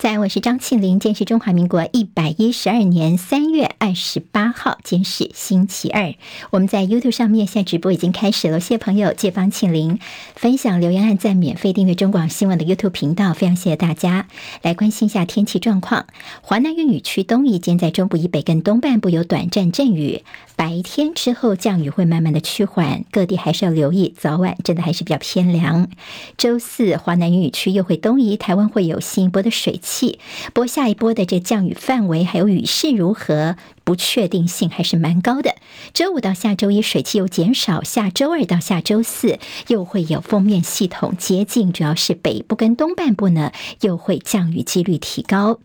在，我是张庆玲。今天是中华民国一百一十二年三月二十八号，今天是星期二。我们在 YouTube 上面现在直播已经开始了，谢谢朋友借帮庆玲分享、留言、按赞、免费订阅中广新闻的 YouTube 频道，非常谢谢大家。来关心一下天气状况，华南雨雨区东移，今在中部以北跟东半部有短暂阵雨，白天之后降雨会慢慢的趋缓，各地还是要留意，早晚真的还是比较偏凉。周四，华南云雨区又会东移，台湾会有新一波的水气，播下一波的这降雨范围还有雨势如何，不确定性还是蛮高的。周五到下周一水汽又减少，下周二到下周四又会有锋面系统接近，主要是北部跟东半部呢，又会降雨几率提高。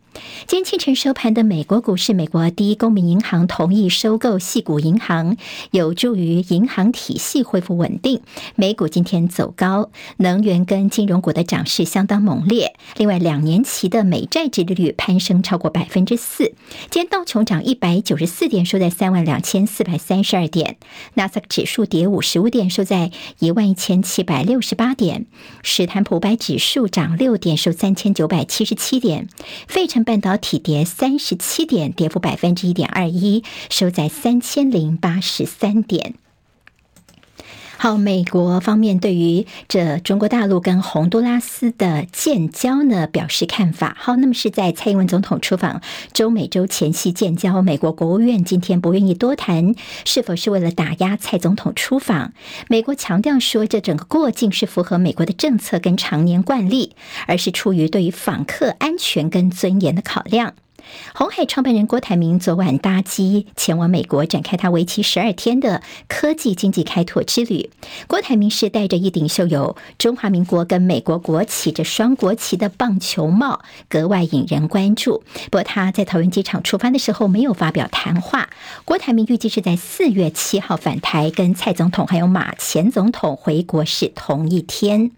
今天清晨收盘的美国股市，美国第一公民银行同意收购系股银行，有助于银行体系恢复稳定。美股今天走高，能源跟金融股的涨势相当猛烈。另外，两年期的美债殖利率攀升超过百分之四。今天道琼涨一百九十四点，收在三万两千四百三十二点；纳斯达克指数跌五十五点，收在一万一千七百六十八点；史坦普五百指数涨六点，收三千九百七十七点；费城半导体跌三十七点，跌幅百分之一点二一，收在三千零八十三点。好，美国方面对于这中国大陆跟洪都拉斯的建交呢，表示看法。好，那么是在蔡英文总统出访中美洲前夕建交，美国国务院今天不愿意多谈，是否是为了打压蔡总统出访？美国强调说，这整个过境是符合美国的政策跟常年惯例，而是出于对于访客安全跟尊严的考量。红海创办人郭台铭昨晚搭机前往美国，展开他为期十二天的科技经济开拓之旅。郭台铭是戴着一顶绣有中华民国跟美国国旗这双国旗的棒球帽，格外引人关注。不过他在桃园机场出发的时候没有发表谈话。郭台铭预计是在四月七号返台，跟蔡总统还有马前总统回国是同一天。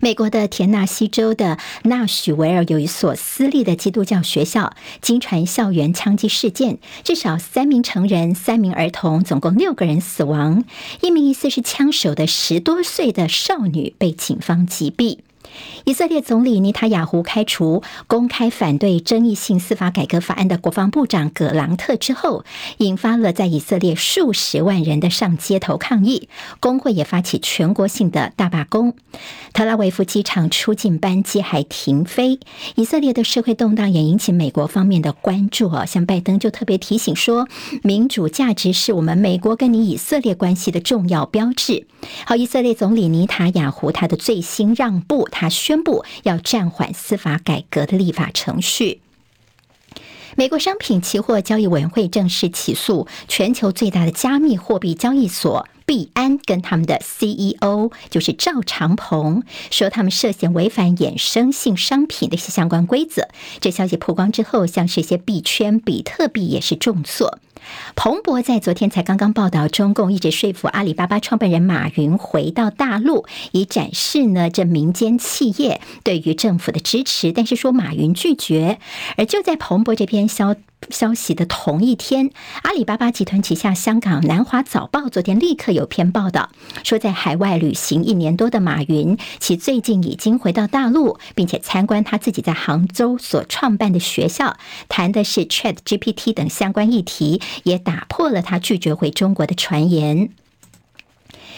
美国的田纳西州的纳许维尔有一所私立的基督教学校，经传校园枪击事件，至少三名成人、三名儿童，总共六个人死亡。一名疑似是枪手的十多岁的少女被警方击毙。以色列总理尼塔雅胡开除公开反对争议性司法改革法案的国防部长葛朗特之后，引发了在以色列数十万人的上街头抗议，工会也发起全国性的大罢工。特拉维夫机场出境班机还停飞。以色列的社会动荡也引起美国方面的关注啊，像拜登就特别提醒说，民主价值是我们美国跟你以色列关系的重要标志。好，以色列总理尼塔雅胡他的最新让步，他他宣布要暂缓司法改革的立法程序。美国商品期货交易委员会正式起诉全球最大的加密货币交易所币安，跟他们的 CEO 就是赵长鹏，说他们涉嫌违反衍生性商品的一些相关规则。这消息曝光之后，像是一些币圈、比特币也是重挫。彭博在昨天才刚刚报道，中共一直说服阿里巴巴创办人马云回到大陆，以展示呢这民间企业对于政府的支持，但是说马云拒绝。而就在彭博这篇消消息的同一天，阿里巴巴集团旗下香港南华早报昨天立刻有篇报道，说在海外旅行一年多的马云，其最近已经回到大陆，并且参观他自己在杭州所创办的学校，谈的是 Chat GPT 等相关议题，也打破了他拒绝回中国的传言。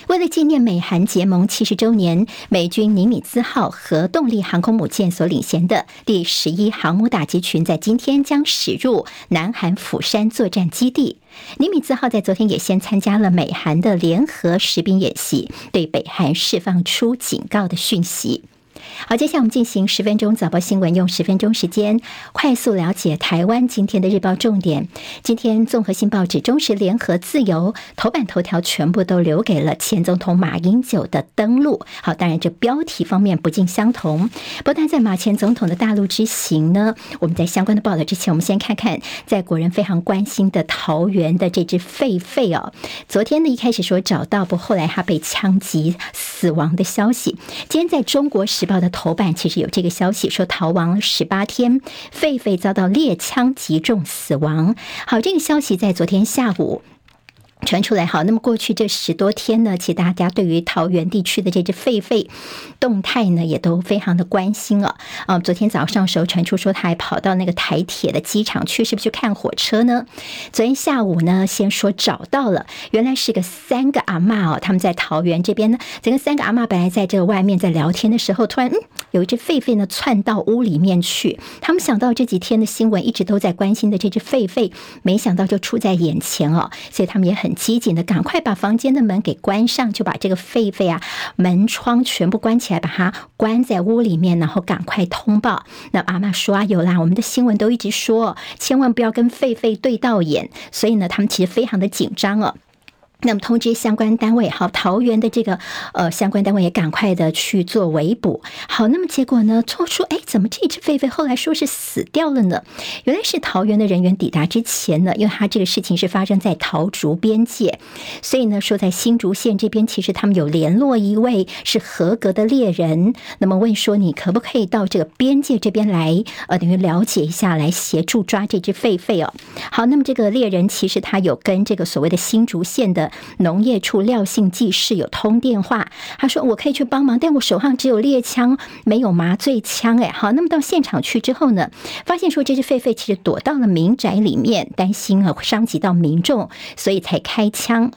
为了纪念美韩结盟七十周年，美军尼米兹号核动力航空母舰所领衔的第十一航母打击群，在今天将驶入南韩釜山作战基地。尼米兹号在昨天也先参加了美韩的联合实兵演习，对北韩释放出警告的讯息。好，接下来我们进行十分钟早报新闻，用十分钟时间快速了解台湾今天的日报重点。今天综合性报纸、中时、联合、自由头版头条全部都留给了前总统马英九的登陆。好，当然这标题方面不尽相同。不但在马前总统的大陆之行呢，我们在相关的报道之前，我们先看看在国人非常关心的桃园的这只狒狒哦。昨天呢一开始说找到，不后来他被枪击死亡的消息。今天在中国时报的头版其实有这个消息，说逃亡十八天，狒狒遭到猎枪击中死亡。好，这个消息在昨天下午。传出来好，那么过去这十多天呢，其实大家对于桃园地区的这只狒狒动态呢，也都非常的关心啊。啊，昨天早上时候传出说，他还跑到那个台铁的机场去，是不是去看火车呢？昨天下午呢，先说找到了，原来是个三个阿嬷哦，他们在桃园这边呢，整个三个阿嬷本来在这个外面在聊天的时候，突然嗯，有一只狒狒呢窜到屋里面去。他们想到这几天的新闻一直都在关心的这只狒狒，没想到就出在眼前哦，所以他们也很。紧紧的，赶快把房间的门给关上，就把这个狒狒啊门窗全部关起来，把它关在屋里面，然后赶快通报。那阿妈说啊，有啦，我们的新闻都一直说，千万不要跟狒狒对到眼，所以呢，他们其实非常的紧张哦。那么通知相关单位，好，桃园的这个呃相关单位也赶快的去做围捕。好，那么结果呢，做出哎，怎么这只狒狒后来说是死掉了呢？原来是桃园的人员抵达之前呢，因为他这个事情是发生在桃竹边界，所以呢说在新竹县这边，其实他们有联络一位是合格的猎人，那么问说你可不可以到这个边界这边来，呃，等于了解一下，来协助抓这只狒狒哦。好，那么这个猎人其实他有跟这个所谓的新竹县的。农业处廖姓技师有通电话，他说我可以去帮忙，但我手上只有猎枪，没有麻醉枪。哎，好，那么到现场去之后呢，发现说这只狒狒其实躲到了民宅里面，担心啊会伤及到民众，所以才开枪。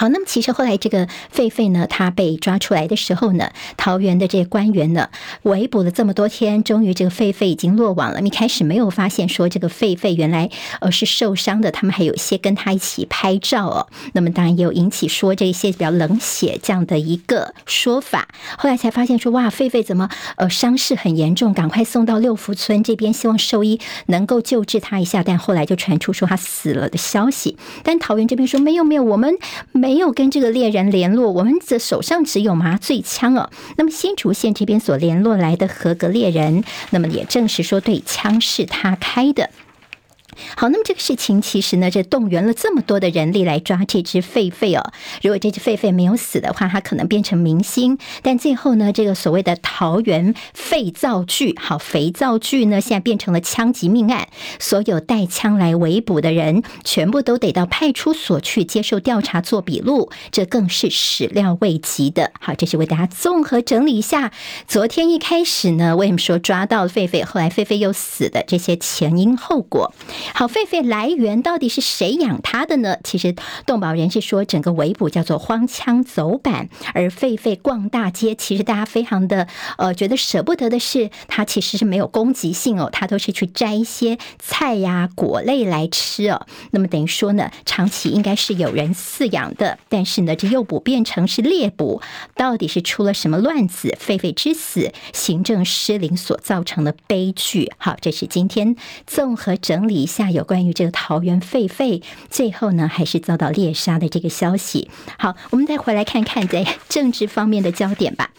好，那么其实后来这个狒狒呢，它被抓出来的时候呢，桃园的这些官员呢，围捕了这么多天，终于这个狒狒已经落网了。一开始没有发现说这个狒狒原来呃是受伤的，他们还有一些跟他一起拍照哦。那么当然也有引起说这些比较冷血这样的一个说法。后来才发现说哇，狒狒怎么呃伤势很严重，赶快送到六福村这边，希望兽医能够救治他一下。但后来就传出说他死了的消息。但桃园这边说没有没有，我们没。没有跟这个猎人联络，我们的手上只有麻醉枪哦。那么新竹县这边所联络来的合格猎人，那么也证实说，对，枪是他开的。好，那么这个事情其实呢，这动员了这么多的人力来抓这只狒狒哦。如果这只狒狒没有死的话，它可能变成明星。但最后呢，这个所谓的桃园废灶剧，好，肥皂剧呢，现在变成了枪击命案。所有带枪来围捕的人，全部都得到派出所去接受调查、做笔录，这更是始料未及的。好，这是为大家综合整理一下，昨天一开始呢，为什么说抓到狒狒，后来狒狒又死的这些前因后果。好，狒狒来源到底是谁养它的呢？其实动保人士说，整个围捕叫做荒腔走板，而狒狒逛大街，其实大家非常的呃觉得舍不得的是，它其实是没有攻击性哦，它都是去摘一些菜呀、果类来吃哦。那么等于说呢，长期应该是有人饲养的，但是呢，这诱捕变成是猎捕，到底是出了什么乱子？狒狒之死，行政失灵所造成的悲剧。好，这是今天综合整理。下有关于这个桃园狒狒最后呢，还是遭到猎杀的这个消息。好，我们再回来看看在政治方面的焦点吧。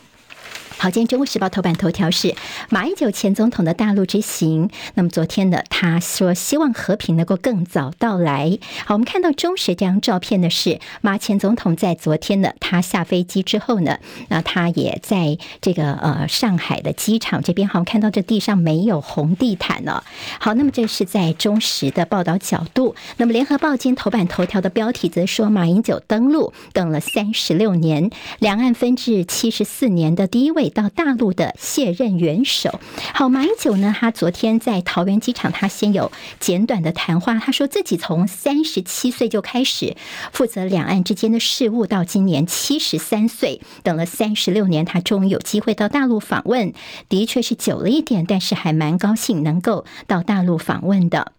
好，今天《中国时报》头版头条是马英九前总统的大陆之行。那么昨天呢，他说希望和平能够更早到来。好，我们看到中时这张照片呢，是马前总统在昨天呢，他下飞机之后呢，那他也在这个呃上海的机场这边。好，看到这地上没有红地毯呢。好，那么这是在中时的报道角度。那么《联合报》今天头版头条的标题则说，马英九登陆等了三十六年，两岸分治七十四年的第一位。到大陆的卸任元首，好，马英九呢？他昨天在桃园机场，他先有简短的谈话。他说自己从三十七岁就开始负责两岸之间的事务，到今年七十三岁，等了三十六年，他终于有机会到大陆访问。的确是久了一点，但是还蛮高兴能够到大陆访问的。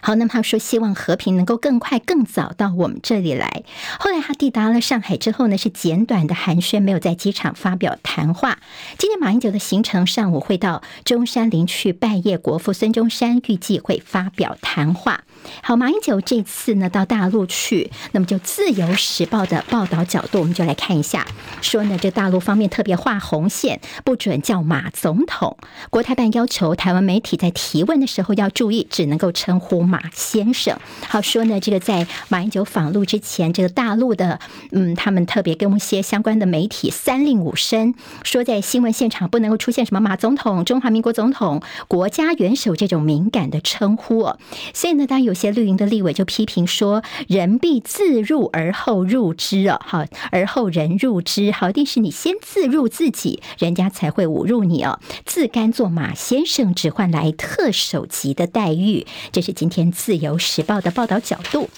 好，那么他说希望和平能够更快、更早到我们这里来。后来他抵达了上海之后呢，是简短的寒暄，没有在机场发表谈话。今天马英九的行程，上午会到中山陵去拜谒国父孙中山，预计会发表谈话。好，马英九这次呢到大陆去，那么就《自由时报》的报道角度，我们就来看一下，说呢这大陆方面特别画红线，不准叫马总统。国台办要求台湾媒体在提问的时候要注意，只能够称呼。马先生。好说呢，这个在马英九访陆之前，这个大陆的嗯，他们特别跟一些相关的媒体三令五申，说在新闻现场不能够出现什么马总统、中华民国总统、国家元首这种敏感的称呼哦。所以呢，当有些绿营的立委就批评说，人必自入而后入之哦，好，而后人入之，好，一定是你先自入自己，人家才会侮辱你哦。自甘做马先生，只换来特首级的待遇，这是今天自由时报的报道角度。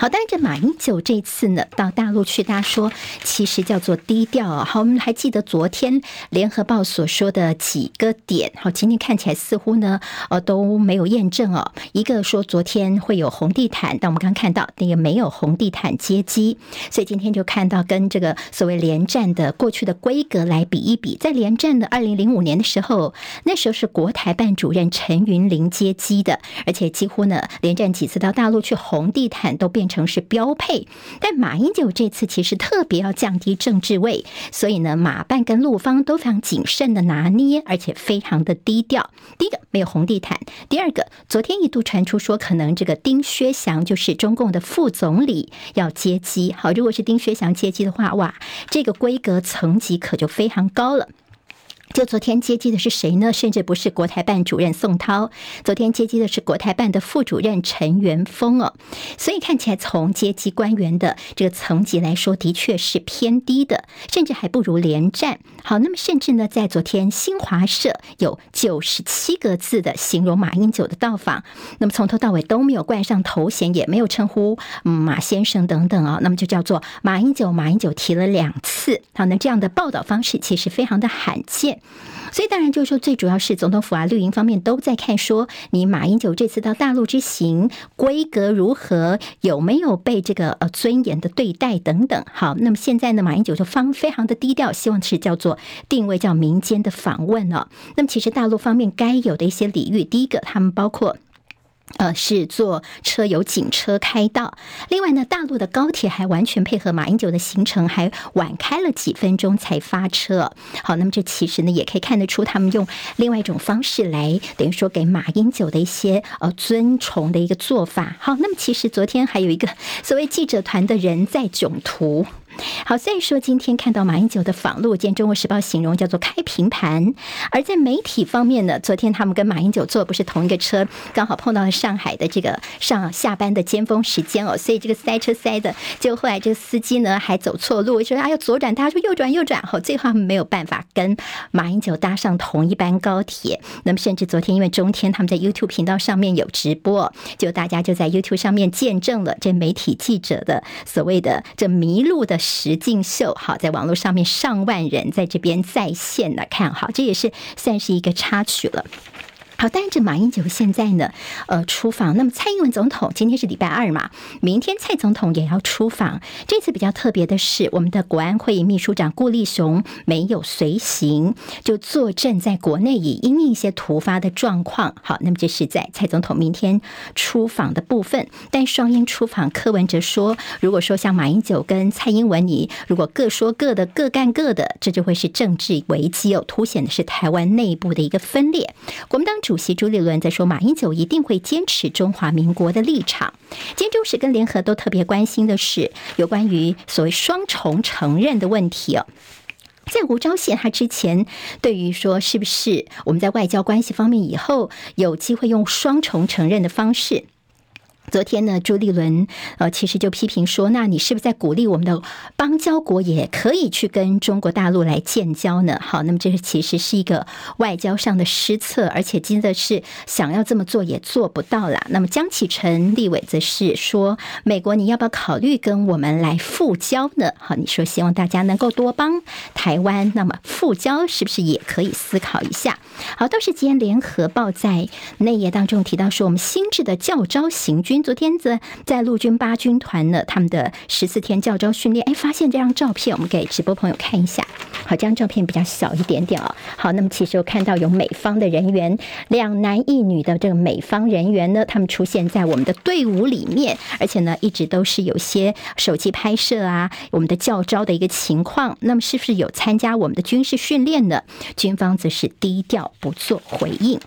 好，但是这马英九这次呢，到大陆去，大家说其实叫做低调啊。好，我们还记得昨天联合报所说的几个点，好，今天看起来似乎呢，呃，都没有验证哦。一个说昨天会有红地毯，但我们刚看到那个没有红地毯接机，所以今天就看到跟这个所谓连战的过去的规格来比一比，在连战的二零零五年的时候，那时候是国台办主任陈云林接机的，而且几乎呢，连战几次到大陆去红地毯都变成是标配，但马英九这次其实特别要降低政治位，所以呢，马办跟陆方都非常谨慎的拿捏，而且非常的低调。第一个没有红地毯，第二个昨天一度传出说可能这个丁薛祥就是中共的副总理要接机。好，如果是丁薛祥接机的话，哇，这个规格层级可就非常高了。就昨天接机的是谁呢？甚至不是国台办主任宋涛，昨天接机的是国台办的副主任陈元峰哦。所以看起来从接机官员的这个层级来说，的确是偏低的，甚至还不如连战。好，那么甚至呢，在昨天新华社有九十七个字的形容马英九的到访，那么从头到尾都没有冠上头衔，也没有称呼马先生等等啊，那么就叫做马英九，马英九提了两次。好，那这样的报道方式其实非常的罕见。所以当然就是说，最主要是总统府啊、绿营方面都在看，说你马英九这次到大陆之行规格如何，有没有被这个呃尊严的对待等等。好，那么现在呢，马英九就方非常的低调，希望是叫做定位叫民间的访问哦。那么其实大陆方面该有的一些礼遇，第一个他们包括。呃，是坐车有警车开道。另外呢，大陆的高铁还完全配合马英九的行程，还晚开了几分钟才发车。好，那么这其实呢，也可以看得出他们用另外一种方式来，等于说给马英九的一些呃尊崇的一个做法。好，那么其实昨天还有一个所谓记者团的人在囧途。好，所以说今天看到马英九的访陆，见《中国时报》形容叫做开平盘。而在媒体方面呢，昨天他们跟马英九坐不是同一个车，刚好碰到了上海的这个上下班的尖峰时间哦，所以这个塞车塞的，就后来这个司机呢还走错路，说哎要左转，大家说右转右转，好，最后他们没有办法跟马英九搭上同一班高铁。那么甚至昨天因为中天他们在 YouTube 频道上面有直播，就大家就在 YouTube 上面见证了这媒体记者的所谓的这迷路的。实境秀，好，在网络上面上万人在这边在线的看好，这也是算是一个插曲了。好，但是这马英九现在呢，呃，出访。那么蔡英文总统今天是礼拜二嘛，明天蔡总统也要出访。这次比较特别的是，我们的国安会议秘书长顾立雄没有随行，就坐镇在国内，以因应一些突发的状况。好，那么这是在蔡总统明天出访的部分。但双英出访，柯文哲说，如果说像马英九跟蔡英文，你如果各说各的，各干各的，这就会是政治危机哦，凸显的是台湾内部的一个分裂。国民党。主席朱立伦在说，马英九一定会坚持中华民国的立场。今天中时跟联合都特别关心的是有关于所谓双重承认的问题哦。在吴钊燮他之前对于说是不是我们在外交关系方面以后有机会用双重承认的方式。昨天呢，朱立伦呃，其实就批评说，那你是不是在鼓励我们的邦交国也可以去跟中国大陆来建交呢？好，那么这是其实是一个外交上的失策，而且真的是想要这么做也做不到啦。那么江启臣立委则是说，美国你要不要考虑跟我们来复交呢？好，你说希望大家能够多帮台湾，那么复交是不是也可以思考一下？好，倒是今天联合报在内页当中提到说，我们新制的教招行军。昨天在在陆军八军团呢，他们的十四天教招训练，哎，发现这张照片，我们给直播朋友看一下。好，这张照片比较小一点点哦。好，那么其实我看到有美方的人员，两男一女的这个美方人员呢，他们出现在我们的队伍里面，而且呢，一直都是有些手机拍摄啊，我们的教招的一个情况。那么是不是有参加我们的军事训练呢？军方则是低调不做回应。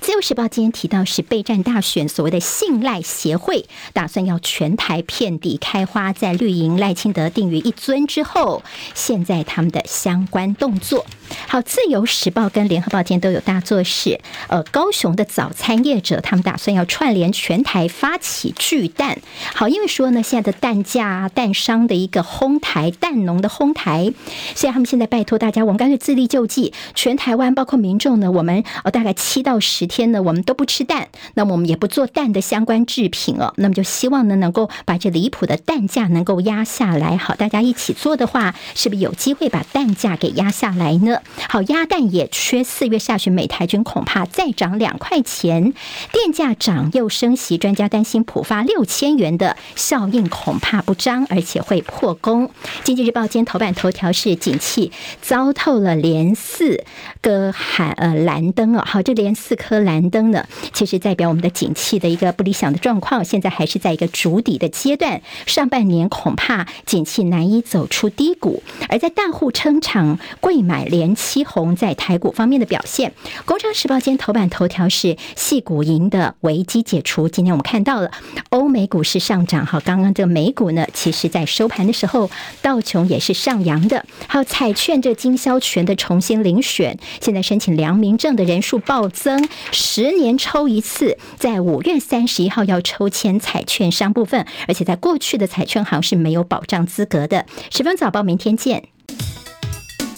自由时报今天提到是备战大选，所谓的信赖协会打算要全台遍地开花，在绿营赖清德定于一尊之后，现在他们的相关动作。好，自由时报跟联合报今天都有大作是，呃，高雄的早餐业者他们打算要串联全台发起巨蛋。好，因为说呢，现在的蛋价、蛋商的一个哄抬、蛋农的哄抬，所以他们现在拜托大家，我们干脆自力救济，全台湾包括民众呢，我们呃大概七到十天呢，我们都不吃蛋，那么我们也不做蛋的相关制品哦，那么就希望呢，能够把这离谱的蛋价能够压下来。好，大家一起做的话，是不是有机会把蛋价给压下来呢？好，鸭蛋也缺，四月下旬每台军恐怕再涨两块钱，电价涨又升息，专家担心普发六千元的效应恐怕不彰，而且会破功。经济日报今天头版头条是景气糟透了，连四个海呃蓝灯哦，好，这连四颗蓝灯呢，其实代表我们的景气的一个不理想的状况，现在还是在一个筑底的阶段，上半年恐怕景气难以走出低谷，而在大户撑场贵买连。七红在台股方面的表现，《工商时报》今天头版头条是矽谷银的危机解除。今天我们看到了欧美股市上涨，哈，刚刚这个美股呢，其实在收盘的时候，道琼也是上扬的。还有彩券这经销权的重新遴选，现在申请良民证的人数暴增，十年抽一次，在五月三十一号要抽签彩券商部分，而且在过去的彩券行是没有保障资格的。十分早报，明天见。